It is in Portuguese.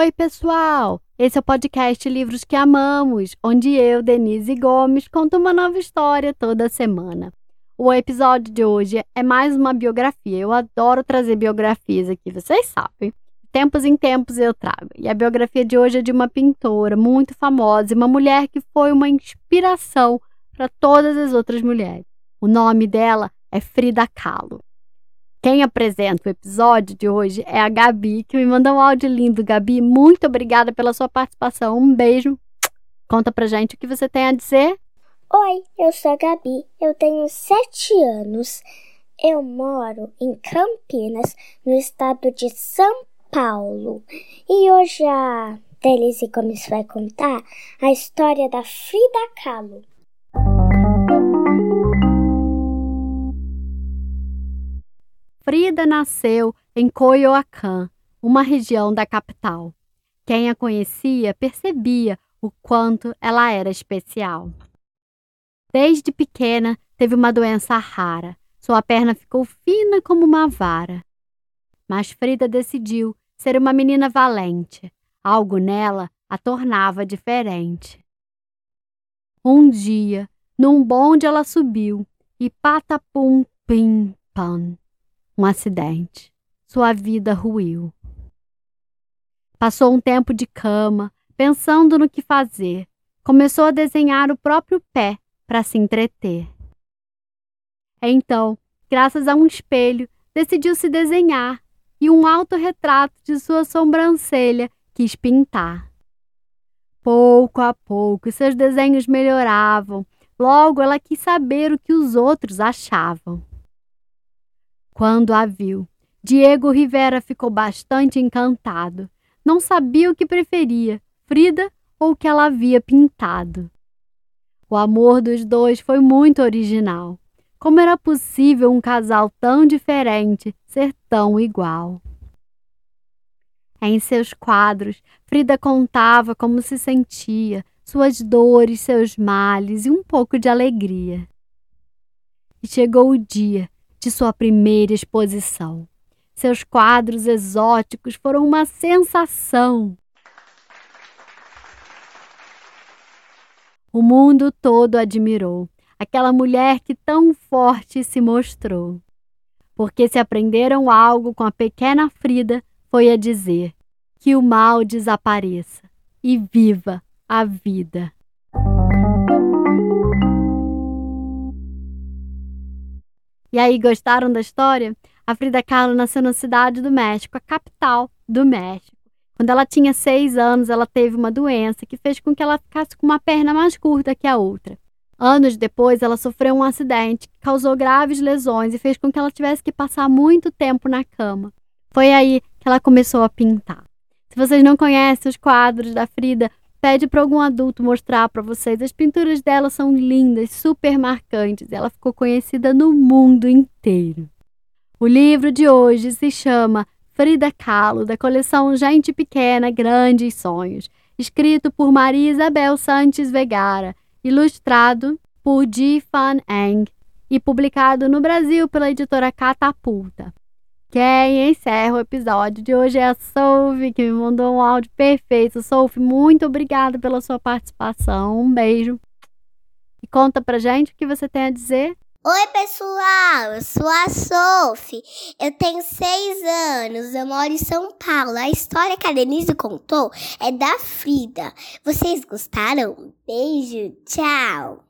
Oi, pessoal! Esse é o podcast Livros que Amamos, onde eu, Denise Gomes, conto uma nova história toda semana. O episódio de hoje é mais uma biografia. Eu adoro trazer biografias aqui, vocês sabem. Tempos em tempos eu trago. E a biografia de hoje é de uma pintora muito famosa e uma mulher que foi uma inspiração para todas as outras mulheres. O nome dela é Frida Kahlo. Quem apresenta o episódio de hoje é a Gabi, que me mandou um áudio lindo. Gabi, muito obrigada pela sua participação. Um beijo. Conta pra gente o que você tem a dizer. Oi, eu sou a Gabi, eu tenho sete anos. Eu moro em Campinas, no estado de São Paulo. E hoje a Delice Gomes vai contar a história da Frida Kahlo. Frida nasceu em Coyoacán, uma região da capital. Quem a conhecia percebia o quanto ela era especial. Desde pequena teve uma doença rara. Sua perna ficou fina como uma vara. Mas Frida decidiu ser uma menina valente. Algo nela a tornava diferente. Um dia, num bonde ela subiu e patapum pim pam um acidente. Sua vida ruiu. Passou um tempo de cama, pensando no que fazer. Começou a desenhar o próprio pé para se entreter. Então, graças a um espelho, decidiu se desenhar e um autorretrato de sua sobrancelha quis pintar. Pouco a pouco, seus desenhos melhoravam. Logo, ela quis saber o que os outros achavam. Quando a viu, Diego Rivera ficou bastante encantado. Não sabia o que preferia, Frida ou o que ela havia pintado. O amor dos dois foi muito original. Como era possível um casal tão diferente ser tão igual? Em seus quadros, Frida contava como se sentia, suas dores, seus males e um pouco de alegria. E chegou o dia de sua primeira exposição. Seus quadros exóticos foram uma sensação. O mundo todo admirou aquela mulher que tão forte se mostrou. Porque se aprenderam algo com a pequena Frida, foi a dizer: que o mal desapareça e viva a vida. E aí, gostaram da história? A Frida Kahlo nasceu na cidade do México, a capital do México. Quando ela tinha seis anos, ela teve uma doença que fez com que ela ficasse com uma perna mais curta que a outra. Anos depois, ela sofreu um acidente que causou graves lesões e fez com que ela tivesse que passar muito tempo na cama. Foi aí que ela começou a pintar. Se vocês não conhecem os quadros da Frida, Pede para algum adulto mostrar para vocês. As pinturas dela são lindas, super marcantes. Ela ficou conhecida no mundo inteiro. O livro de hoje se chama Frida Kahlo, da coleção Gente Pequena, Grandes Sonhos, escrito por Maria Isabel Santos Vegara, ilustrado por Ji Fan Eng e publicado no Brasil pela editora Catapulta. Quem encerra o episódio de hoje é a Sophie, que me mandou um áudio perfeito. Sophie, muito obrigada pela sua participação. Um beijo. E conta pra gente o que você tem a dizer. Oi, pessoal! Eu sou a Sophie. Eu tenho seis anos. Eu moro em São Paulo. A história que a Denise contou é da Frida. Vocês gostaram? Beijo, tchau!